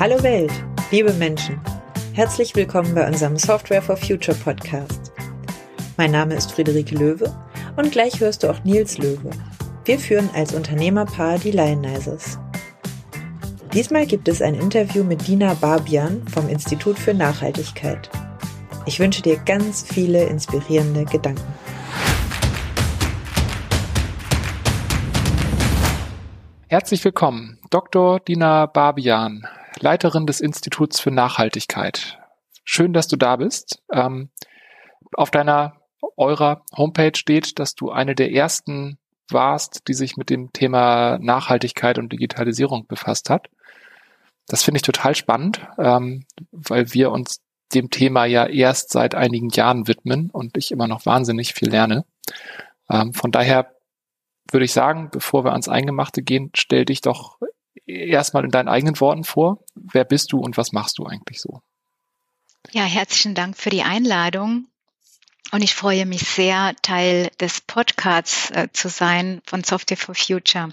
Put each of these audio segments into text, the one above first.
Hallo Welt, liebe Menschen. Herzlich willkommen bei unserem Software for Future Podcast. Mein Name ist Friederike Löwe und gleich hörst du auch Nils Löwe. Wir führen als Unternehmerpaar die Lionizers. Diesmal gibt es ein Interview mit Dina Barbian vom Institut für Nachhaltigkeit. Ich wünsche dir ganz viele inspirierende Gedanken. Herzlich willkommen, Dr. Dina Barbian, Leiterin des Instituts für Nachhaltigkeit. Schön, dass du da bist. Ähm, auf deiner, eurer Homepage steht, dass du eine der ersten warst, die sich mit dem Thema Nachhaltigkeit und Digitalisierung befasst hat. Das finde ich total spannend, ähm, weil wir uns dem Thema ja erst seit einigen Jahren widmen und ich immer noch wahnsinnig viel lerne. Ähm, von daher würde ich sagen, bevor wir ans Eingemachte gehen, stell dich doch erstmal in deinen eigenen Worten vor. Wer bist du und was machst du eigentlich so? Ja, herzlichen Dank für die Einladung. Und ich freue mich sehr, Teil des Podcasts äh, zu sein von Software for Future.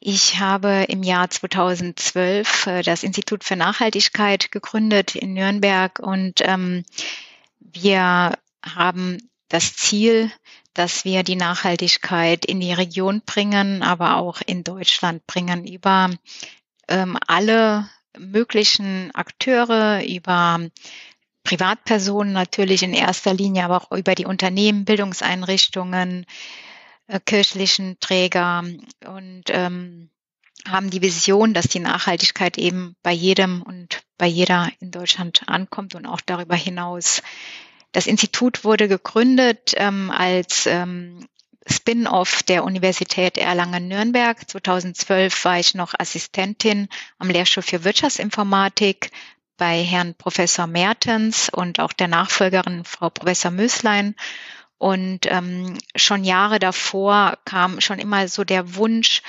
Ich habe im Jahr 2012 äh, das Institut für Nachhaltigkeit gegründet in Nürnberg und ähm, wir haben das Ziel, dass wir die Nachhaltigkeit in die Region bringen, aber auch in Deutschland bringen über ähm, alle möglichen Akteure, über Privatpersonen natürlich in erster Linie, aber auch über die Unternehmen, Bildungseinrichtungen, äh, kirchlichen Träger. Und ähm, haben die Vision, dass die Nachhaltigkeit eben bei jedem und bei jeder in Deutschland ankommt und auch darüber hinaus das Institut wurde gegründet ähm, als ähm, Spin-off der Universität Erlangen-Nürnberg. 2012 war ich noch Assistentin am Lehrstuhl für Wirtschaftsinformatik bei Herrn Professor Mertens und auch der Nachfolgerin Frau Professor Möslein. Und ähm, schon Jahre davor kam schon immer so der Wunsch,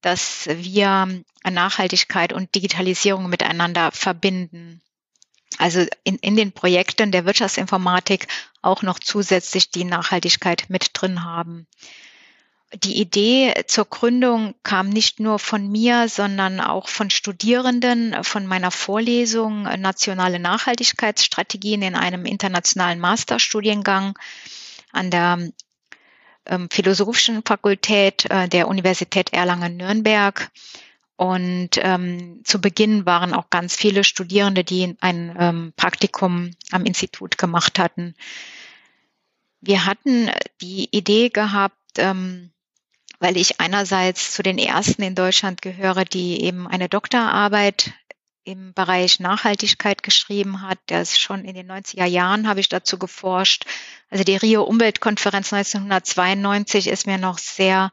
dass wir Nachhaltigkeit und Digitalisierung miteinander verbinden also in, in den Projekten der Wirtschaftsinformatik auch noch zusätzlich die Nachhaltigkeit mit drin haben. Die Idee zur Gründung kam nicht nur von mir, sondern auch von Studierenden von meiner Vorlesung Nationale Nachhaltigkeitsstrategien in einem internationalen Masterstudiengang an der ähm, Philosophischen Fakultät äh, der Universität Erlangen-Nürnberg. Und ähm, zu Beginn waren auch ganz viele Studierende, die ein ähm, Praktikum am Institut gemacht hatten. Wir hatten die Idee gehabt, ähm, weil ich einerseits zu den ersten in Deutschland gehöre, die eben eine Doktorarbeit im Bereich Nachhaltigkeit geschrieben hat. Das schon in den 90er Jahren habe ich dazu geforscht. Also die Rio Umweltkonferenz 1992 ist mir noch sehr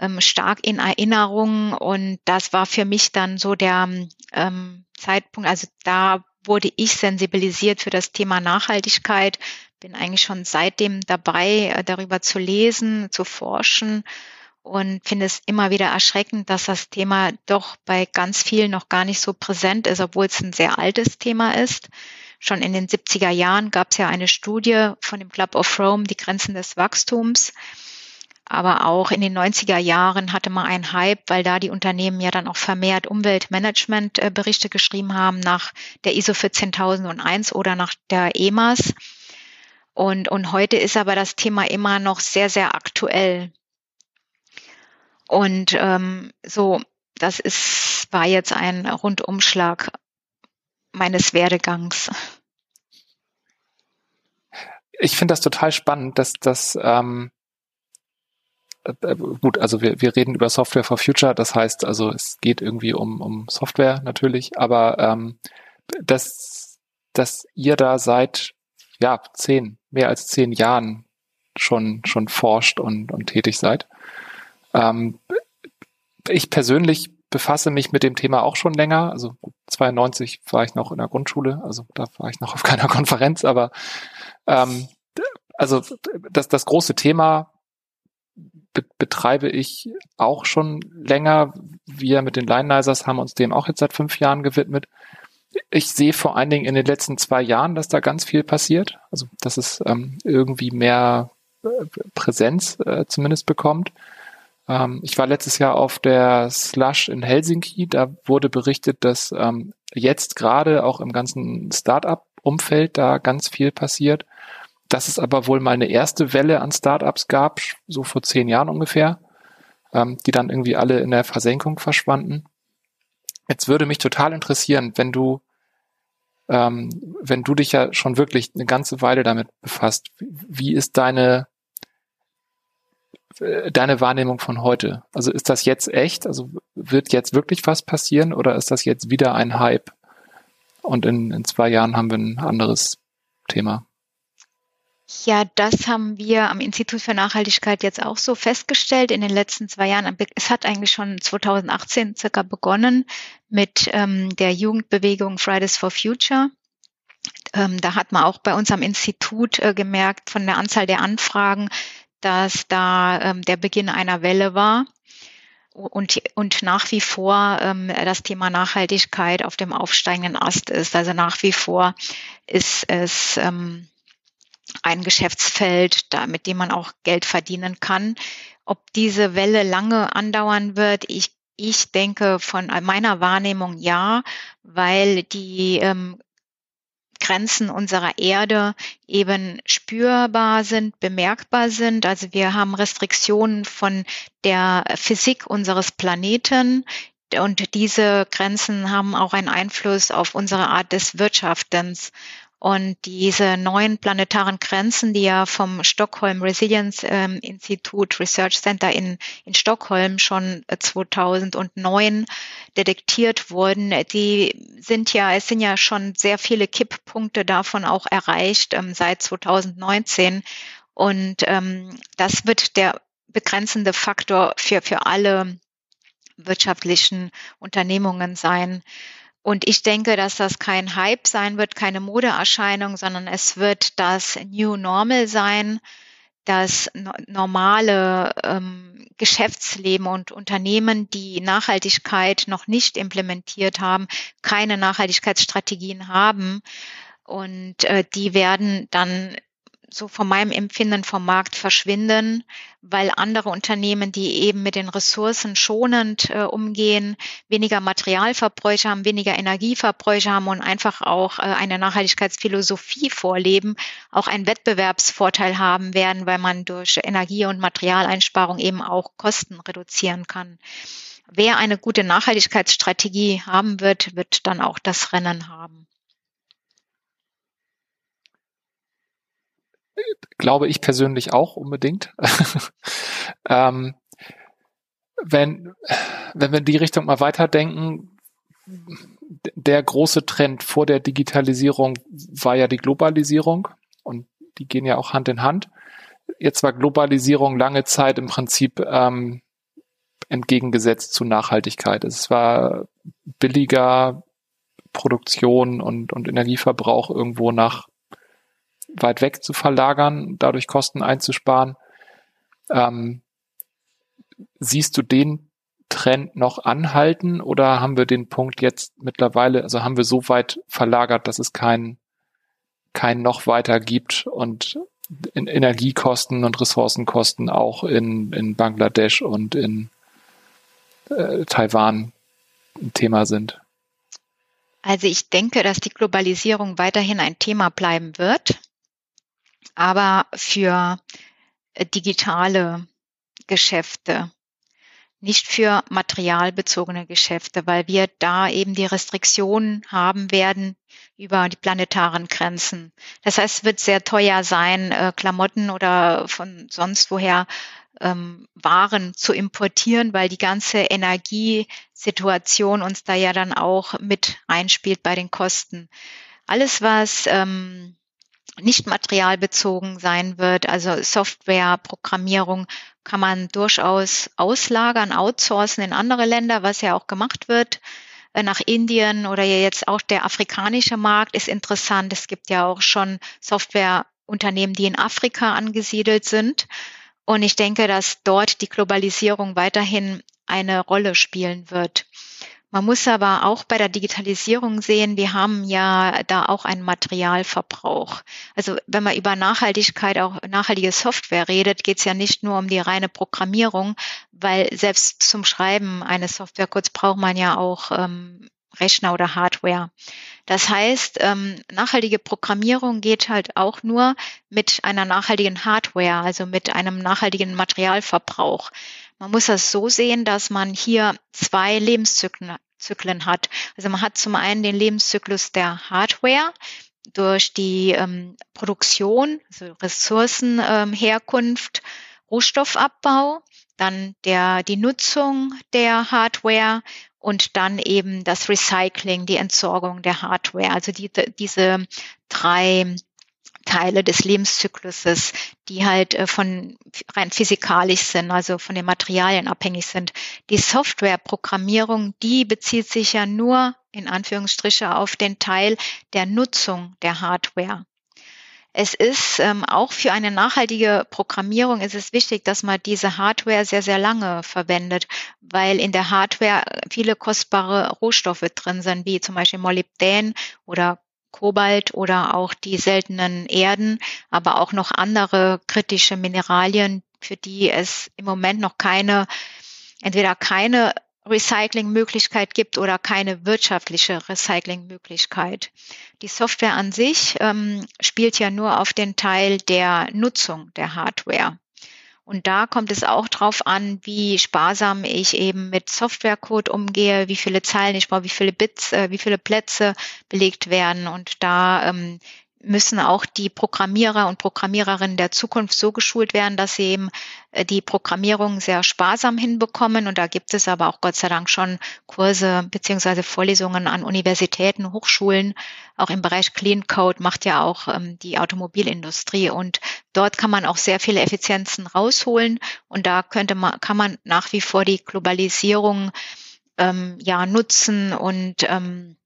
ähm, stark in Erinnerung und das war für mich dann so der ähm, Zeitpunkt, also da wurde ich sensibilisiert für das Thema Nachhaltigkeit, bin eigentlich schon seitdem dabei, äh, darüber zu lesen, zu forschen und finde es immer wieder erschreckend, dass das Thema doch bei ganz vielen noch gar nicht so präsent ist, obwohl es ein sehr altes Thema ist. Schon in den 70er Jahren gab es ja eine Studie von dem Club of Rome, die Grenzen des Wachstums, aber auch in den 90er Jahren hatte man einen Hype, weil da die Unternehmen ja dann auch vermehrt Umweltmanagement-Berichte geschrieben haben nach der ISO 14001 oder nach der EMAS. Und, und heute ist aber das Thema immer noch sehr, sehr aktuell. Und ähm, so, das ist, war jetzt ein Rundumschlag meines Werdegangs. Ich finde das total spannend, dass das ähm, äh, äh, gut, also wir, wir reden über Software for Future, das heißt also es geht irgendwie um, um Software natürlich, aber ähm, dass, dass ihr da seit ja zehn, mehr als zehn Jahren schon, schon forscht und, und tätig seid. Ähm, ich persönlich befasse mich mit dem Thema auch schon länger. Also 92 war ich noch in der Grundschule, also da war ich noch auf keiner Konferenz, aber ähm, also das, das große Thema be betreibe ich auch schon länger. Wir mit den Lionizers haben uns dem auch jetzt seit fünf Jahren gewidmet. Ich sehe vor allen Dingen in den letzten zwei Jahren, dass da ganz viel passiert. Also, dass es ähm, irgendwie mehr äh, Präsenz äh, zumindest bekommt. Ähm, ich war letztes Jahr auf der Slush in Helsinki. Da wurde berichtet, dass ähm, jetzt gerade auch im ganzen Startup-Umfeld da ganz viel passiert. Dass es aber wohl mal eine erste Welle an Startups gab, so vor zehn Jahren ungefähr, ähm, die dann irgendwie alle in der Versenkung verschwanden. Jetzt würde mich total interessieren, wenn du, ähm, wenn du dich ja schon wirklich eine ganze Weile damit befasst, wie ist deine äh, deine Wahrnehmung von heute? Also ist das jetzt echt? Also wird jetzt wirklich was passieren oder ist das jetzt wieder ein Hype? Und in, in zwei Jahren haben wir ein anderes Thema. Ja, das haben wir am Institut für Nachhaltigkeit jetzt auch so festgestellt in den letzten zwei Jahren. Es hat eigentlich schon 2018 circa begonnen mit ähm, der Jugendbewegung Fridays for Future. Ähm, da hat man auch bei uns am Institut äh, gemerkt von der Anzahl der Anfragen, dass da ähm, der Beginn einer Welle war und, und nach wie vor ähm, das Thema Nachhaltigkeit auf dem aufsteigenden Ast ist. Also nach wie vor ist es ähm, ein Geschäftsfeld, da, mit dem man auch Geld verdienen kann. Ob diese Welle lange andauern wird, ich, ich denke von meiner Wahrnehmung ja, weil die ähm, Grenzen unserer Erde eben spürbar sind, bemerkbar sind. Also wir haben Restriktionen von der Physik unseres Planeten. Und diese Grenzen haben auch einen Einfluss auf unsere Art des Wirtschaftens. Und diese neuen planetaren Grenzen, die ja vom Stockholm Resilience ähm, Institute Research Center in, in Stockholm schon 2009 detektiert wurden, die sind ja, es sind ja schon sehr viele Kipppunkte davon auch erreicht ähm, seit 2019. Und ähm, das wird der begrenzende Faktor für, für alle wirtschaftlichen Unternehmungen sein. Und ich denke, dass das kein Hype sein wird, keine Modeerscheinung, sondern es wird das New Normal sein, das normale ähm, Geschäftsleben und Unternehmen, die Nachhaltigkeit noch nicht implementiert haben, keine Nachhaltigkeitsstrategien haben. Und äh, die werden dann so von meinem Empfinden vom Markt verschwinden, weil andere Unternehmen, die eben mit den Ressourcen schonend äh, umgehen, weniger Materialverbräuche haben, weniger Energieverbräuche haben und einfach auch äh, eine Nachhaltigkeitsphilosophie vorleben, auch einen Wettbewerbsvorteil haben werden, weil man durch Energie- und Materialeinsparung eben auch Kosten reduzieren kann. Wer eine gute Nachhaltigkeitsstrategie haben wird, wird dann auch das Rennen haben. Glaube ich persönlich auch unbedingt. ähm, wenn, wenn wir in die Richtung mal weiterdenken, der große Trend vor der Digitalisierung war ja die Globalisierung und die gehen ja auch Hand in Hand. Jetzt war Globalisierung lange Zeit im Prinzip ähm, entgegengesetzt zu Nachhaltigkeit. Es war billiger Produktion und, und Energieverbrauch irgendwo nach weit weg zu verlagern, dadurch Kosten einzusparen. Ähm, siehst du den Trend noch anhalten oder haben wir den Punkt jetzt mittlerweile, also haben wir so weit verlagert, dass es kein, kein noch weiter gibt und in Energiekosten und Ressourcenkosten auch in, in Bangladesch und in äh, Taiwan ein Thema sind? Also ich denke, dass die Globalisierung weiterhin ein Thema bleiben wird aber für äh, digitale Geschäfte, nicht für materialbezogene Geschäfte, weil wir da eben die Restriktionen haben werden über die planetaren Grenzen. Das heißt, es wird sehr teuer sein, äh, Klamotten oder von sonst woher ähm, Waren zu importieren, weil die ganze Energiesituation uns da ja dann auch mit einspielt bei den Kosten. Alles, was ähm, nicht materialbezogen sein wird. Also Software, Programmierung kann man durchaus auslagern, outsourcen in andere Länder, was ja auch gemacht wird. Äh, nach Indien oder jetzt auch der afrikanische Markt ist interessant. Es gibt ja auch schon Softwareunternehmen, die in Afrika angesiedelt sind. Und ich denke, dass dort die Globalisierung weiterhin eine Rolle spielen wird. Man muss aber auch bei der Digitalisierung sehen, wir haben ja da auch einen Materialverbrauch. Also wenn man über Nachhaltigkeit, auch nachhaltige Software redet, geht es ja nicht nur um die reine Programmierung, weil selbst zum Schreiben eines Softwarecodes braucht man ja auch ähm, Rechner oder Hardware. Das heißt, ähm, nachhaltige Programmierung geht halt auch nur mit einer nachhaltigen Hardware, also mit einem nachhaltigen Materialverbrauch. Man muss das so sehen, dass man hier zwei Lebenszyklen Zyklen hat. Also man hat zum einen den Lebenszyklus der Hardware durch die ähm, Produktion, also Ressourcenherkunft, ähm, Rohstoffabbau, dann der, die Nutzung der Hardware und dann eben das Recycling, die Entsorgung der Hardware. Also die, diese drei Teile des Lebenszykluses, die halt äh, von rein physikalisch sind, also von den Materialien abhängig sind. Die Softwareprogrammierung, die bezieht sich ja nur in Anführungsstriche auf den Teil der Nutzung der Hardware. Es ist ähm, auch für eine nachhaltige Programmierung ist es wichtig, dass man diese Hardware sehr, sehr lange verwendet, weil in der Hardware viele kostbare Rohstoffe drin sind, wie zum Beispiel Molybdän oder Kobalt oder auch die seltenen Erden, aber auch noch andere kritische Mineralien, für die es im Moment noch keine, entweder keine Recyclingmöglichkeit gibt oder keine wirtschaftliche Recyclingmöglichkeit. Die Software an sich ähm, spielt ja nur auf den Teil der Nutzung der Hardware. Und da kommt es auch drauf an, wie sparsam ich eben mit Softwarecode umgehe, wie viele Zeilen ich brauche, wie viele Bits, äh, wie viele Plätze belegt werden. Und da ähm, müssen auch die Programmierer und Programmiererinnen der Zukunft so geschult werden, dass sie eben äh, die Programmierung sehr sparsam hinbekommen. Und da gibt es aber auch Gott sei Dank schon Kurse beziehungsweise Vorlesungen an Universitäten, Hochschulen. Auch im Bereich Clean Code macht ja auch ähm, die Automobilindustrie. Und dort kann man auch sehr viele Effizienzen rausholen. Und da könnte man, kann man nach wie vor die Globalisierung ähm, ja nutzen und ähm,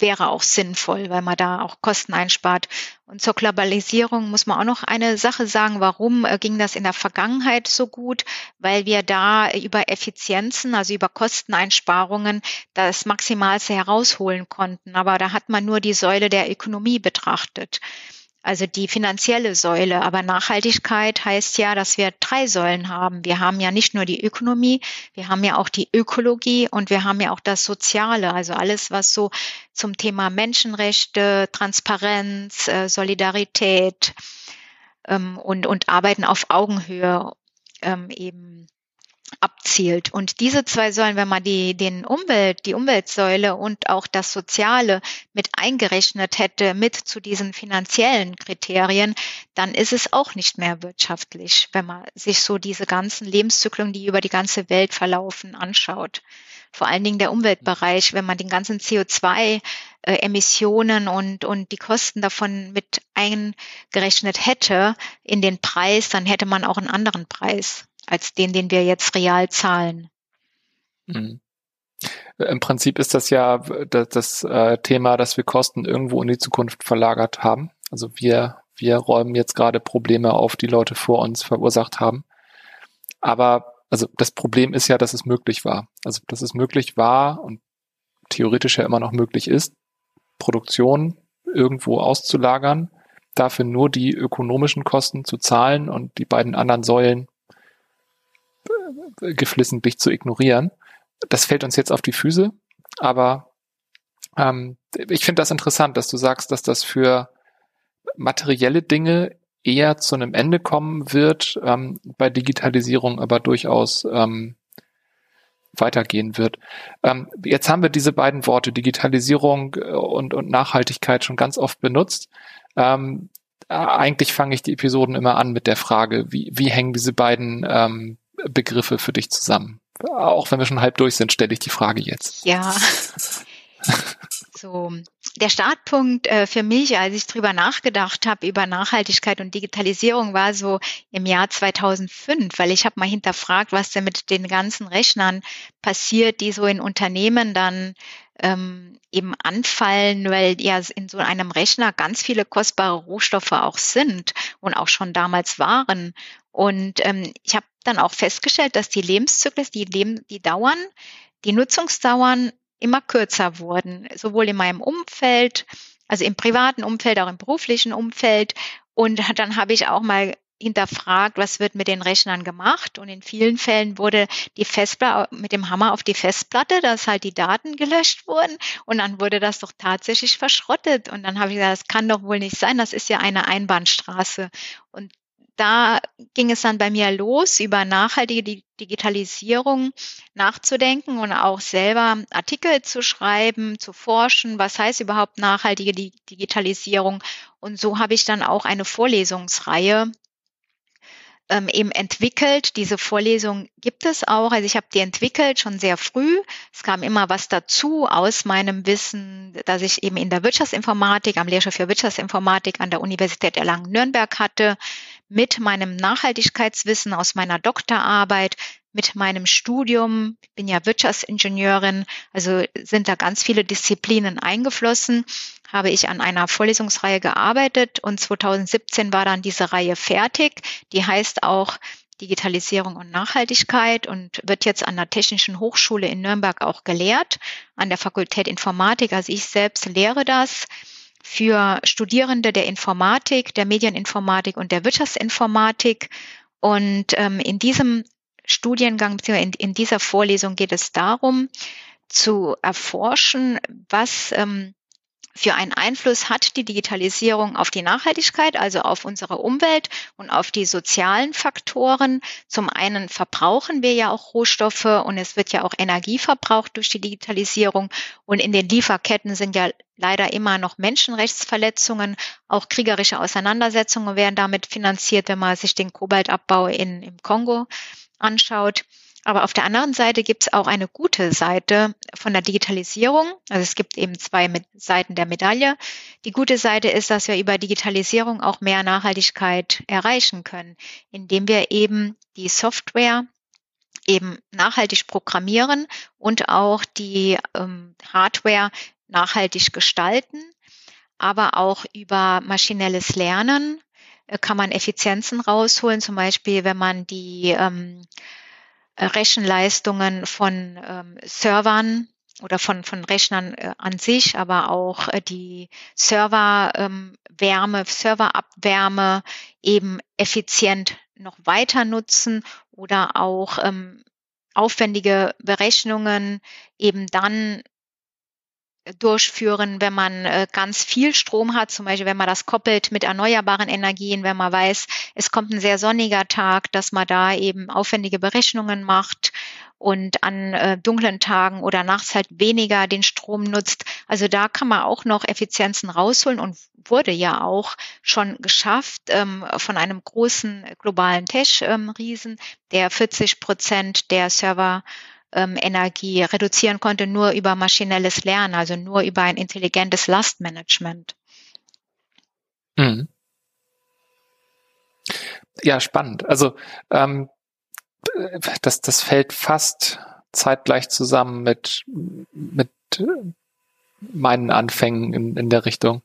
wäre auch sinnvoll, weil man da auch Kosten einspart. Und zur Globalisierung muss man auch noch eine Sache sagen. Warum äh, ging das in der Vergangenheit so gut? Weil wir da über Effizienzen, also über Kosteneinsparungen, das Maximalste herausholen konnten. Aber da hat man nur die Säule der Ökonomie betrachtet also die finanzielle Säule. Aber Nachhaltigkeit heißt ja, dass wir drei Säulen haben. Wir haben ja nicht nur die Ökonomie, wir haben ja auch die Ökologie und wir haben ja auch das Soziale, also alles, was so zum Thema Menschenrechte, Transparenz, äh, Solidarität ähm, und, und Arbeiten auf Augenhöhe ähm, eben abzielt. Und diese zwei Säulen, wenn man die, den Umwelt, die Umweltsäule und auch das Soziale mit eingerechnet hätte, mit zu diesen finanziellen Kriterien, dann ist es auch nicht mehr wirtschaftlich, wenn man sich so diese ganzen Lebenszyklen, die über die ganze Welt verlaufen, anschaut. Vor allen Dingen der Umweltbereich, wenn man den ganzen CO2-Emissionen und, und die Kosten davon mit eingerechnet hätte in den Preis, dann hätte man auch einen anderen Preis als den, den wir jetzt real zahlen. Mhm. Im Prinzip ist das ja das, das äh, Thema, dass wir Kosten irgendwo in die Zukunft verlagert haben. Also wir, wir räumen jetzt gerade Probleme auf, die Leute vor uns verursacht haben. Aber also das Problem ist ja, dass es möglich war. Also dass es möglich war und theoretisch ja immer noch möglich ist, Produktion irgendwo auszulagern, dafür nur die ökonomischen Kosten zu zahlen und die beiden anderen Säulen geflissentlich zu ignorieren. Das fällt uns jetzt auf die Füße, aber ähm, ich finde das interessant, dass du sagst, dass das für materielle Dinge eher zu einem Ende kommen wird, ähm, bei Digitalisierung aber durchaus ähm, weitergehen wird. Ähm, jetzt haben wir diese beiden Worte Digitalisierung äh, und, und Nachhaltigkeit schon ganz oft benutzt. Ähm, eigentlich fange ich die Episoden immer an mit der Frage, wie, wie hängen diese beiden ähm, Begriffe für dich zusammen? Auch wenn wir schon halb durch sind, stelle ich die Frage jetzt. Ja. So, der Startpunkt äh, für mich, als ich drüber nachgedacht habe über Nachhaltigkeit und Digitalisierung, war so im Jahr 2005, weil ich habe mal hinterfragt, was denn mit den ganzen Rechnern passiert, die so in Unternehmen dann ähm, eben anfallen, weil ja in so einem Rechner ganz viele kostbare Rohstoffe auch sind und auch schon damals waren. Und ähm, ich habe dann auch festgestellt, dass die Lebenszyklen, die, leben, die dauern, die Nutzungsdauern immer kürzer wurden, sowohl in meinem Umfeld, also im privaten Umfeld, auch im beruflichen Umfeld. Und dann habe ich auch mal hinterfragt, was wird mit den Rechnern gemacht. Und in vielen Fällen wurde die Festplatte mit dem Hammer auf die Festplatte, dass halt die Daten gelöscht wurden. Und dann wurde das doch tatsächlich verschrottet. Und dann habe ich gesagt, das kann doch wohl nicht sein. Das ist ja eine Einbahnstraße. Und da ging es dann bei mir los, über nachhaltige Digitalisierung nachzudenken und auch selber Artikel zu schreiben, zu forschen, was heißt überhaupt nachhaltige Digitalisierung. Und so habe ich dann auch eine Vorlesungsreihe ähm, eben entwickelt. Diese Vorlesung gibt es auch. Also ich habe die entwickelt schon sehr früh. Es kam immer was dazu aus meinem Wissen, dass ich eben in der Wirtschaftsinformatik, am Lehrstuhl für Wirtschaftsinformatik an der Universität Erlangen-Nürnberg hatte, mit meinem Nachhaltigkeitswissen aus meiner Doktorarbeit, mit meinem Studium, ich bin ja Wirtschaftsingenieurin, also sind da ganz viele Disziplinen eingeflossen, habe ich an einer Vorlesungsreihe gearbeitet und 2017 war dann diese Reihe fertig. Die heißt auch Digitalisierung und Nachhaltigkeit und wird jetzt an der Technischen Hochschule in Nürnberg auch gelehrt, an der Fakultät Informatik. Also ich selbst lehre das für Studierende der Informatik, der Medieninformatik und der Wirtschaftsinformatik. Und ähm, in diesem Studiengang, in, in dieser Vorlesung geht es darum, zu erforschen, was ähm, für einen Einfluss hat die Digitalisierung auf die Nachhaltigkeit, also auf unsere Umwelt und auf die sozialen Faktoren. Zum einen verbrauchen wir ja auch Rohstoffe und es wird ja auch Energie verbraucht durch die Digitalisierung. Und in den Lieferketten sind ja leider immer noch Menschenrechtsverletzungen. Auch kriegerische Auseinandersetzungen werden damit finanziert, wenn man sich den Kobaltabbau in, im Kongo anschaut. Aber auf der anderen Seite gibt es auch eine gute Seite von der Digitalisierung. Also es gibt eben zwei Seiten der Medaille. Die gute Seite ist, dass wir über Digitalisierung auch mehr Nachhaltigkeit erreichen können, indem wir eben die Software eben nachhaltig programmieren und auch die ähm, Hardware nachhaltig gestalten, aber auch über maschinelles Lernen äh, kann man Effizienzen rausholen, zum Beispiel wenn man die ähm, Rechenleistungen von ähm, Servern oder von, von Rechnern äh, an sich, aber auch äh, die Serverwärme, ähm, Serverabwärme eben effizient noch weiter nutzen oder auch ähm, aufwendige Berechnungen eben dann durchführen, wenn man äh, ganz viel Strom hat, zum Beispiel wenn man das koppelt mit erneuerbaren Energien, wenn man weiß, es kommt ein sehr sonniger Tag, dass man da eben aufwendige Berechnungen macht und an äh, dunklen Tagen oder nachts halt weniger den Strom nutzt. Also da kann man auch noch Effizienzen rausholen und wurde ja auch schon geschafft ähm, von einem großen globalen Tech-Riesen, ähm, der 40 Prozent der Server ähm, Energie reduzieren konnte, nur über maschinelles Lernen, also nur über ein intelligentes Lastmanagement. Mhm. Ja, spannend. Also ähm, das, das fällt fast zeitgleich zusammen mit, mit meinen Anfängen in, in der Richtung.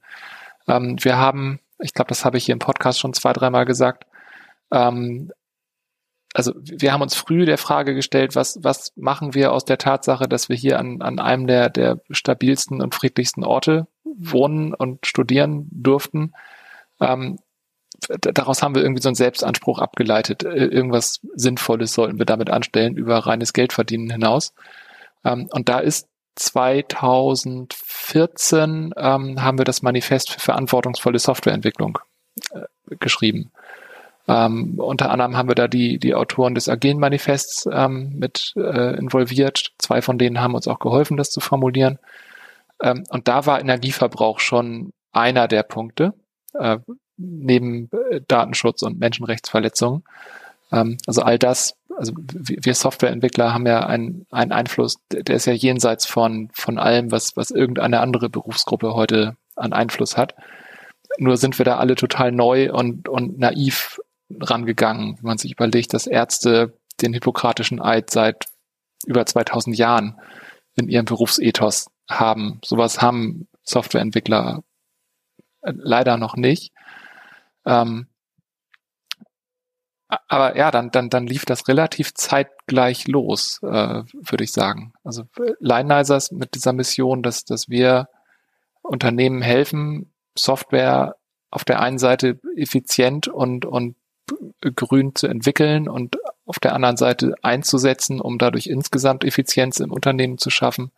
Ähm, wir haben, ich glaube, das habe ich hier im Podcast schon zwei, dreimal gesagt, ähm, also wir haben uns früh der Frage gestellt, was, was machen wir aus der Tatsache, dass wir hier an, an einem der, der stabilsten und friedlichsten Orte wohnen und studieren durften. Ähm, daraus haben wir irgendwie so einen Selbstanspruch abgeleitet. Irgendwas Sinnvolles sollten wir damit anstellen, über reines Geldverdienen hinaus. Ähm, und da ist 2014 ähm, haben wir das Manifest für verantwortungsvolle Softwareentwicklung äh, geschrieben. Ähm, unter anderem haben wir da die, die Autoren des Agilen Manifests ähm, mit äh, involviert. Zwei von denen haben uns auch geholfen, das zu formulieren. Ähm, und da war Energieverbrauch schon einer der Punkte, äh, neben äh, Datenschutz und Menschenrechtsverletzungen. Ähm, also all das, also wir Softwareentwickler haben ja einen, einen Einfluss, der ist ja jenseits von, von allem, was, was irgendeine andere Berufsgruppe heute an Einfluss hat. Nur sind wir da alle total neu und, und naiv rangegangen, wenn man sich überlegt, dass Ärzte den hippokratischen Eid seit über 2000 Jahren in ihrem Berufsethos haben. Sowas haben Softwareentwickler leider noch nicht. Ähm, aber ja, dann, dann, dann lief das relativ zeitgleich los, äh, würde ich sagen. Also Lineizers mit dieser Mission, dass, dass wir Unternehmen helfen, Software auf der einen Seite effizient und, und grün zu entwickeln und auf der anderen Seite einzusetzen, um dadurch insgesamt Effizienz im Unternehmen zu schaffen,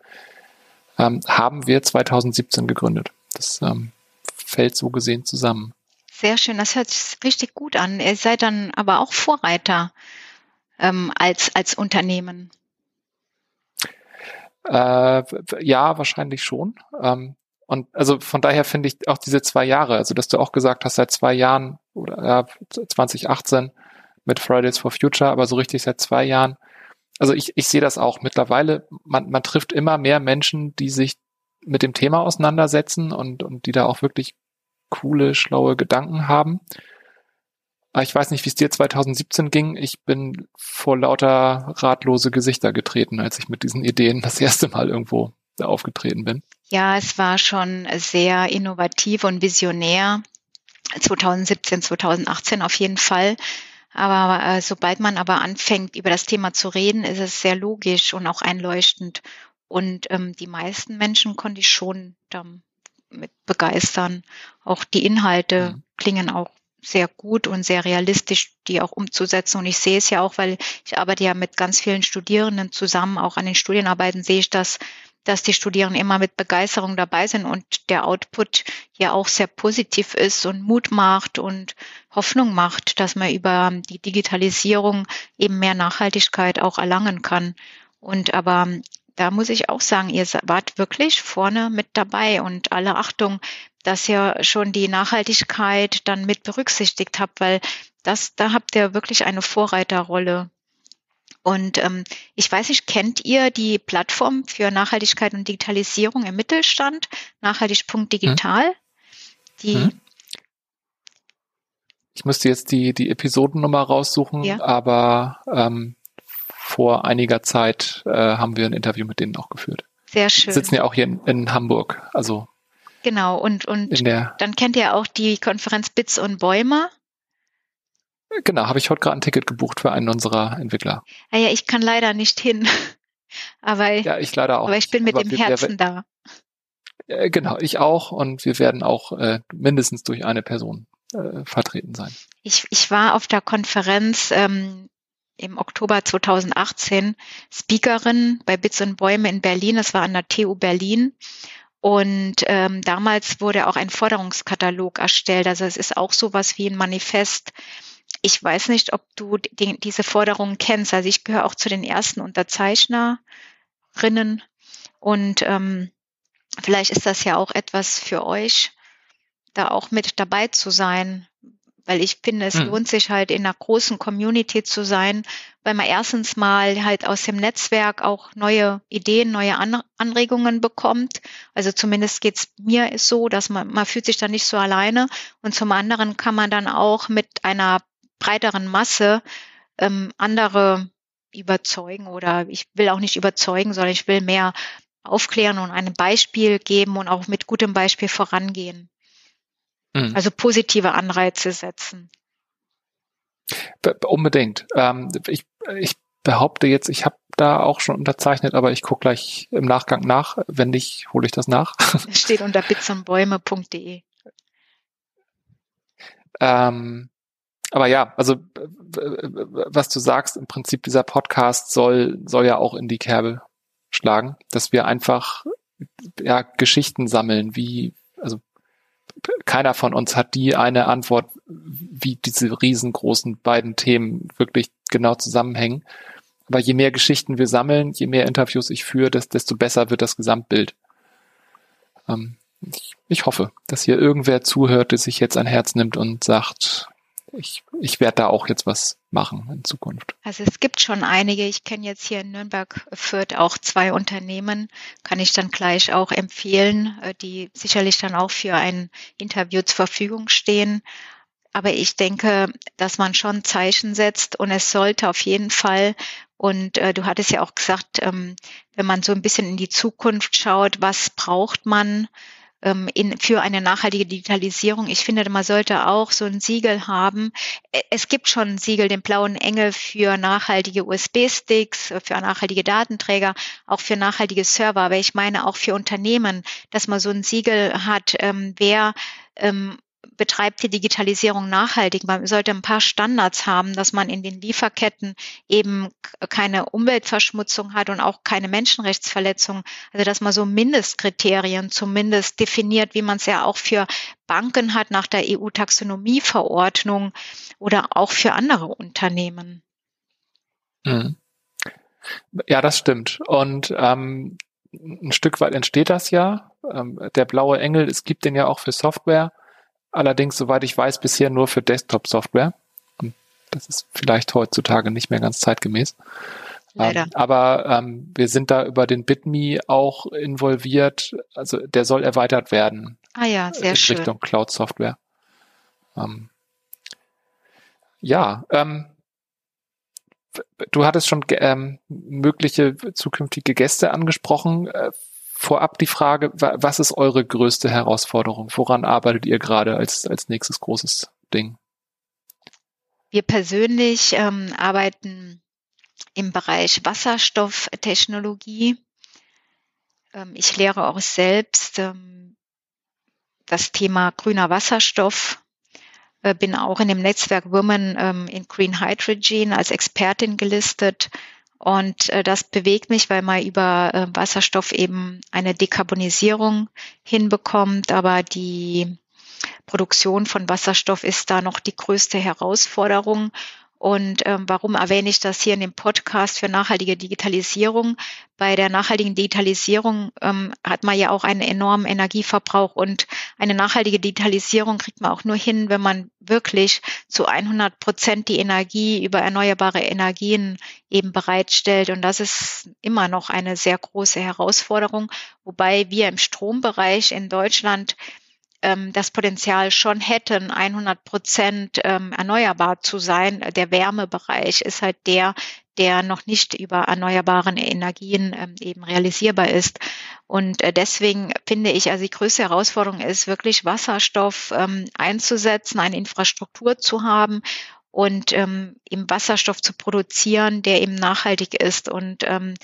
ähm, haben wir 2017 gegründet. Das ähm, fällt so gesehen zusammen. Sehr schön, das hört sich richtig gut an. Ihr seid dann aber auch Vorreiter ähm, als, als Unternehmen. Äh, ja, wahrscheinlich schon. Ähm, und also von daher finde ich auch diese zwei Jahre, also dass du auch gesagt hast, seit zwei Jahren oder ja, 2018 mit Fridays for Future, aber so richtig seit zwei Jahren. Also ich, ich sehe das auch mittlerweile, man, man trifft immer mehr Menschen, die sich mit dem Thema auseinandersetzen und, und die da auch wirklich coole, schlaue Gedanken haben. Aber ich weiß nicht, wie es dir 2017 ging. Ich bin vor lauter ratlose Gesichter getreten, als ich mit diesen Ideen das erste Mal irgendwo aufgetreten bin. Ja, es war schon sehr innovativ und visionär. 2017, 2018 auf jeden Fall. Aber äh, sobald man aber anfängt, über das Thema zu reden, ist es sehr logisch und auch einleuchtend. Und ähm, die meisten Menschen konnte ich schon damit begeistern. Auch die Inhalte mhm. klingen auch sehr gut und sehr realistisch, die auch umzusetzen. Und ich sehe es ja auch, weil ich arbeite ja mit ganz vielen Studierenden zusammen, auch an den Studienarbeiten sehe ich das, dass die Studierenden immer mit Begeisterung dabei sind und der Output ja auch sehr positiv ist und Mut macht und Hoffnung macht, dass man über die Digitalisierung eben mehr Nachhaltigkeit auch erlangen kann. Und aber da muss ich auch sagen, ihr wart wirklich vorne mit dabei und alle Achtung, dass ihr schon die Nachhaltigkeit dann mit berücksichtigt habt, weil das, da habt ihr wirklich eine Vorreiterrolle und ähm, ich weiß nicht, kennt ihr die Plattform für Nachhaltigkeit und Digitalisierung im Mittelstand, nachhaltig.digital? Hm. Die hm. Ich müsste jetzt die, die Episodennummer raussuchen, ja. aber ähm, vor einiger Zeit äh, haben wir ein Interview mit denen auch geführt. Sehr schön. Wir sitzen ja auch hier in, in Hamburg, also Genau, und, und dann kennt ihr auch die Konferenz Bits und Bäume. Genau, habe ich heute gerade ein Ticket gebucht für einen unserer Entwickler. Ah ja, ich kann leider nicht hin. Aber, ja, ich leider auch. Aber ich bin mit aber dem Herzen da. Äh, genau, ich auch und wir werden auch äh, mindestens durch eine Person äh, vertreten sein. Ich, ich war auf der Konferenz ähm, im Oktober 2018 Speakerin bei Bits und Bäume in Berlin. Das war an der TU Berlin. Und ähm, damals wurde auch ein Forderungskatalog erstellt. Also es ist auch sowas wie ein Manifest ich weiß nicht, ob du die, diese Forderungen kennst. Also ich gehöre auch zu den ersten Unterzeichnerinnen und ähm, vielleicht ist das ja auch etwas für euch, da auch mit dabei zu sein, weil ich finde, es hm. lohnt sich halt in einer großen Community zu sein, weil man erstens mal halt aus dem Netzwerk auch neue Ideen, neue Anregungen bekommt. Also zumindest geht's mir so, dass man, man fühlt sich da nicht so alleine. Und zum anderen kann man dann auch mit einer breiteren Masse ähm, andere überzeugen oder ich will auch nicht überzeugen, sondern ich will mehr aufklären und ein Beispiel geben und auch mit gutem Beispiel vorangehen. Mhm. Also positive Anreize setzen. Unbedingt. Ähm, ich, ich behaupte jetzt, ich habe da auch schon unterzeichnet, aber ich gucke gleich im Nachgang nach. Wenn nicht, hole ich das nach. Es steht unter bitsundbäume.de. Ähm, aber ja, also was du sagst, im Prinzip dieser Podcast soll, soll ja auch in die Kerbe schlagen, dass wir einfach ja, Geschichten sammeln, wie, also keiner von uns hat die eine Antwort, wie diese riesengroßen beiden Themen wirklich genau zusammenhängen. Aber je mehr Geschichten wir sammeln, je mehr Interviews ich führe, desto besser wird das Gesamtbild. Ähm, ich hoffe, dass hier irgendwer zuhört, der sich jetzt ein Herz nimmt und sagt, ich, ich werde da auch jetzt was machen in Zukunft. Also es gibt schon einige. Ich kenne jetzt hier in Nürnberg Fürth auch zwei Unternehmen, kann ich dann gleich auch empfehlen, äh, die sicherlich dann auch für ein Interview zur Verfügung stehen. Aber ich denke, dass man schon Zeichen setzt und es sollte auf jeden Fall, und äh, du hattest ja auch gesagt, ähm, wenn man so ein bisschen in die Zukunft schaut, was braucht man, ähm, in, für eine nachhaltige Digitalisierung. Ich finde, man sollte auch so ein Siegel haben. Es gibt schon ein Siegel, den blauen Engel für nachhaltige USB-Sticks, für nachhaltige Datenträger, auch für nachhaltige Server. Aber ich meine auch für Unternehmen, dass man so ein Siegel hat, ähm, wer ähm, betreibt die Digitalisierung nachhaltig. Man sollte ein paar Standards haben, dass man in den Lieferketten eben keine Umweltverschmutzung hat und auch keine Menschenrechtsverletzungen. Also dass man so Mindestkriterien zumindest definiert, wie man es ja auch für Banken hat nach der EU-Taxonomieverordnung oder auch für andere Unternehmen. Mhm. Ja, das stimmt. Und ähm, ein Stück weit entsteht das ja. Ähm, der blaue Engel, es gibt den ja auch für Software. Allerdings, soweit ich weiß, bisher nur für Desktop-Software. Und das ist vielleicht heutzutage nicht mehr ganz zeitgemäß. Ähm, aber ähm, wir sind da über den BitMe auch involviert. Also der soll erweitert werden. Ah ja, sehr in schön. Richtung Cloud-Software. Ähm, ja, ähm, du hattest schon ähm, mögliche zukünftige Gäste angesprochen. Vorab die Frage, was ist eure größte Herausforderung? Woran arbeitet ihr gerade als, als nächstes großes Ding? Wir persönlich ähm, arbeiten im Bereich Wasserstofftechnologie. Ähm, ich lehre auch selbst ähm, das Thema grüner Wasserstoff, äh, bin auch in dem Netzwerk Women ähm, in Green Hydrogen als Expertin gelistet und äh, das bewegt mich, weil man über äh, Wasserstoff eben eine Dekarbonisierung hinbekommt. Aber die Produktion von Wasserstoff ist da noch die größte Herausforderung. Und ähm, warum erwähne ich das hier in dem Podcast für nachhaltige Digitalisierung? Bei der nachhaltigen Digitalisierung ähm, hat man ja auch einen enormen Energieverbrauch und eine nachhaltige Digitalisierung kriegt man auch nur hin, wenn man wirklich zu 100 Prozent die Energie über erneuerbare Energien eben bereitstellt. Und das ist immer noch eine sehr große Herausforderung, wobei wir im Strombereich in Deutschland ähm, das Potenzial schon hätten, 100 Prozent ähm, erneuerbar zu sein. Der Wärmebereich ist halt der, der noch nicht über erneuerbaren Energien ähm, eben realisierbar ist. Und äh, deswegen finde ich, also die größte Herausforderung ist wirklich Wasserstoff ähm, einzusetzen, eine Infrastruktur zu haben und ähm, eben Wasserstoff zu produzieren, der eben nachhaltig ist und ähm,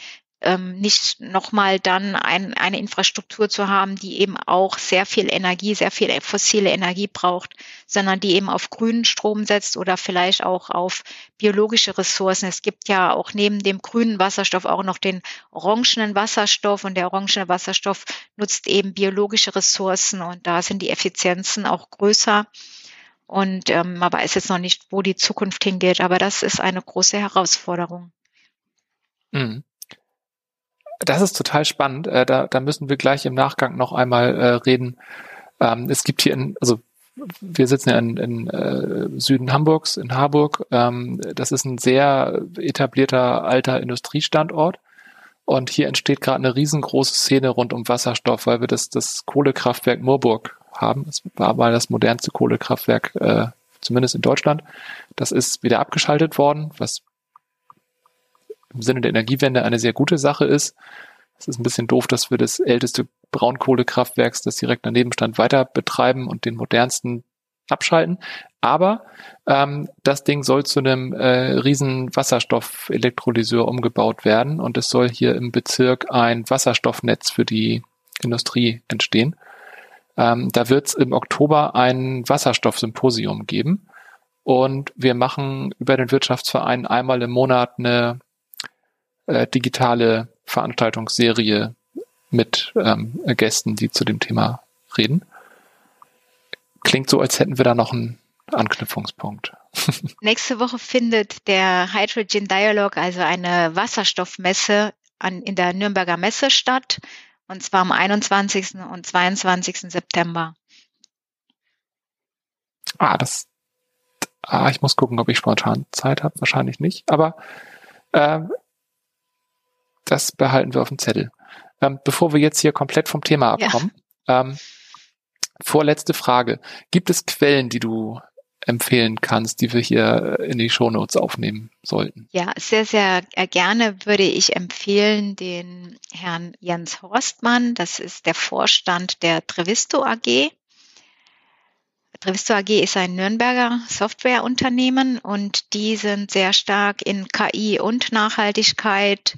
ähm, nicht nochmal dann ein, eine Infrastruktur zu haben, die eben auch sehr viel Energie, sehr viel fossile Energie braucht, sondern die eben auf grünen Strom setzt oder vielleicht auch auf biologische Ressourcen. Es gibt ja auch neben dem grünen Wasserstoff auch noch den orangenen Wasserstoff und der orangene Wasserstoff nutzt eben biologische Ressourcen und da sind die Effizienzen auch größer. Und ähm, man weiß jetzt noch nicht, wo die Zukunft hingeht, aber das ist eine große Herausforderung. Mhm. Das ist total spannend. Äh, da, da müssen wir gleich im Nachgang noch einmal äh, reden. Ähm, es gibt hier in, also wir sitzen ja in, in äh, Süden Hamburgs, in Harburg. Ähm, das ist ein sehr etablierter alter Industriestandort. Und hier entsteht gerade eine riesengroße Szene rund um Wasserstoff, weil wir das, das Kohlekraftwerk Moorburg haben. Es war mal das modernste Kohlekraftwerk, äh, zumindest in Deutschland. Das ist wieder abgeschaltet worden, was im Sinne der Energiewende eine sehr gute Sache ist. Es ist ein bisschen doof, dass wir das älteste Braunkohlekraftwerks, das direkt daneben stand, weiter betreiben und den modernsten abschalten. Aber ähm, das Ding soll zu einem äh, riesen Wasserstoffelektrolyseur umgebaut werden und es soll hier im Bezirk ein Wasserstoffnetz für die Industrie entstehen. Ähm, da wird es im Oktober ein Wasserstoffsymposium geben und wir machen über den Wirtschaftsverein einmal im Monat eine äh, digitale Veranstaltungsserie mit ähm, Gästen, die zu dem Thema reden. Klingt so, als hätten wir da noch einen Anknüpfungspunkt. Nächste Woche findet der Hydrogen Dialogue, also eine Wasserstoffmesse an, in der Nürnberger Messe statt, und zwar am 21. und 22. September. Ah, das, ah, ich muss gucken, ob ich spontan Zeit habe. Wahrscheinlich nicht, aber äh, das behalten wir auf dem Zettel. Ähm, bevor wir jetzt hier komplett vom Thema abkommen, ja. ähm, vorletzte Frage. Gibt es Quellen, die du empfehlen kannst, die wir hier in die Shownotes aufnehmen sollten. Ja, sehr, sehr gerne würde ich empfehlen den Herrn Jens Horstmann. Das ist der Vorstand der Trevisto AG. Trevisto AG ist ein Nürnberger Softwareunternehmen und die sind sehr stark in KI und Nachhaltigkeit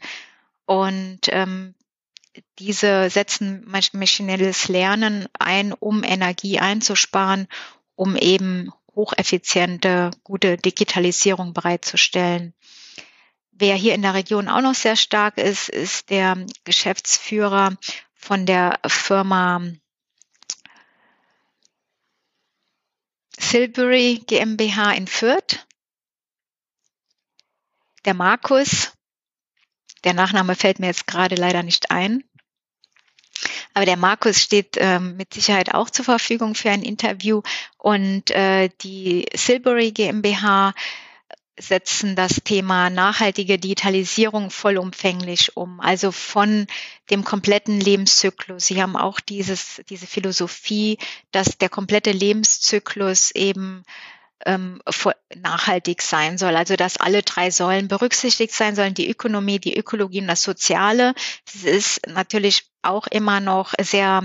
und ähm, diese setzen maschinelles Lernen ein, um Energie einzusparen, um eben hocheffiziente, gute Digitalisierung bereitzustellen. Wer hier in der Region auch noch sehr stark ist, ist der Geschäftsführer von der Firma Silbury GmbH in Fürth. Der Markus, der Nachname fällt mir jetzt gerade leider nicht ein. Aber der Markus steht ähm, mit Sicherheit auch zur Verfügung für ein Interview. Und äh, die Silbury GmbH setzen das Thema nachhaltige Digitalisierung vollumfänglich um, also von dem kompletten Lebenszyklus. Sie haben auch dieses, diese Philosophie, dass der komplette Lebenszyklus eben ähm, nachhaltig sein soll. Also dass alle drei Säulen berücksichtigt sein sollen, die Ökonomie, die Ökologie und das Soziale. Das ist natürlich auch immer noch sehr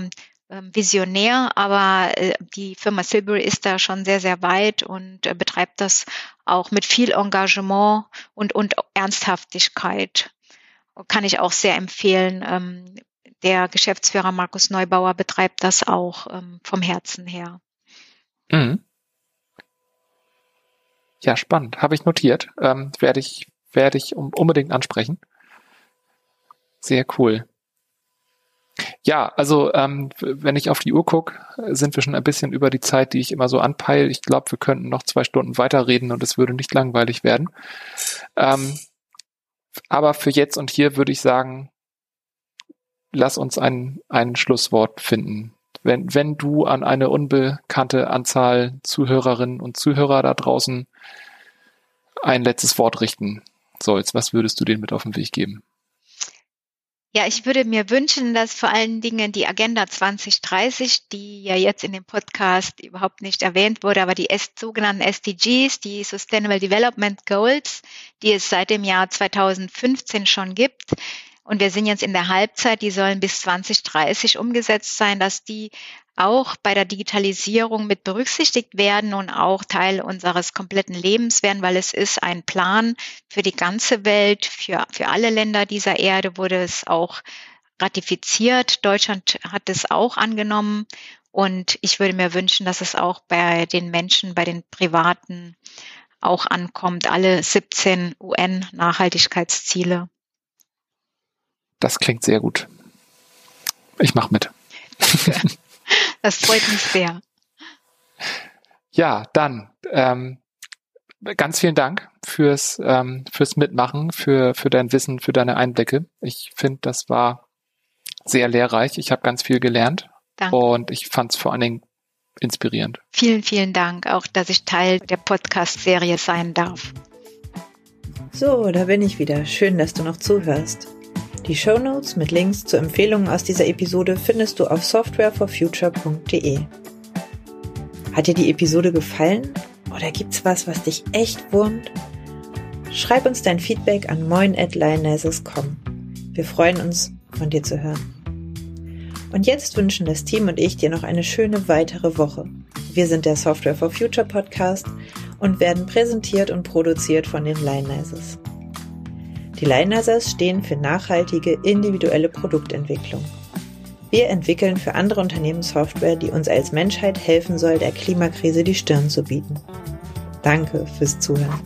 ähm, visionär, aber äh, die Firma Silbury ist da schon sehr, sehr weit und äh, betreibt das auch mit viel Engagement und, und Ernsthaftigkeit. Kann ich auch sehr empfehlen. Ähm, der Geschäftsführer Markus Neubauer betreibt das auch ähm, vom Herzen her. Mhm. Ja, spannend. Habe ich notiert. Ähm, werde ich, werde ich unbedingt ansprechen. Sehr cool. Ja, also ähm, wenn ich auf die Uhr gucke, sind wir schon ein bisschen über die Zeit, die ich immer so anpeile. Ich glaube, wir könnten noch zwei Stunden weiterreden und es würde nicht langweilig werden. Ähm, aber für jetzt und hier würde ich sagen, lass uns ein, ein Schlusswort finden wenn, wenn du an eine unbekannte Anzahl Zuhörerinnen und Zuhörer da draußen ein letztes Wort richten sollst, was würdest du denen mit auf den Weg geben? Ja, ich würde mir wünschen, dass vor allen Dingen die Agenda 2030, die ja jetzt in dem Podcast überhaupt nicht erwähnt wurde, aber die sogenannten SDGs, die Sustainable Development Goals, die es seit dem Jahr 2015 schon gibt, und wir sind jetzt in der Halbzeit, die sollen bis 2030 umgesetzt sein, dass die auch bei der Digitalisierung mit berücksichtigt werden und auch Teil unseres kompletten Lebens werden, weil es ist ein Plan für die ganze Welt, für, für alle Länder dieser Erde wurde es auch ratifiziert. Deutschland hat es auch angenommen. Und ich würde mir wünschen, dass es auch bei den Menschen, bei den Privaten auch ankommt, alle 17 UN-Nachhaltigkeitsziele. Das klingt sehr gut. Ich mache mit. Das freut mich sehr. Ja, dann ähm, ganz vielen Dank fürs ähm, fürs Mitmachen, für für dein Wissen, für deine Einblicke. Ich finde, das war sehr lehrreich. Ich habe ganz viel gelernt Danke. und ich fand es vor allen Dingen inspirierend. Vielen, vielen Dank, auch dass ich Teil der Podcast-Serie sein darf. So, da bin ich wieder. Schön, dass du noch zuhörst. Die Show Notes mit Links zu Empfehlungen aus dieser Episode findest du auf softwareforfuture.de. Hat dir die Episode gefallen? Oder gibt's was, was dich echt wurmt? Schreib uns dein Feedback an moin@lionesses.com. Wir freuen uns, von dir zu hören. Und jetzt wünschen das Team und ich dir noch eine schöne weitere Woche. Wir sind der Software for Future Podcast und werden präsentiert und produziert von den Lionesses. Die Lionizers stehen für nachhaltige, individuelle Produktentwicklung. Wir entwickeln für andere Unternehmen Software, die uns als Menschheit helfen soll, der Klimakrise die Stirn zu bieten. Danke fürs Zuhören.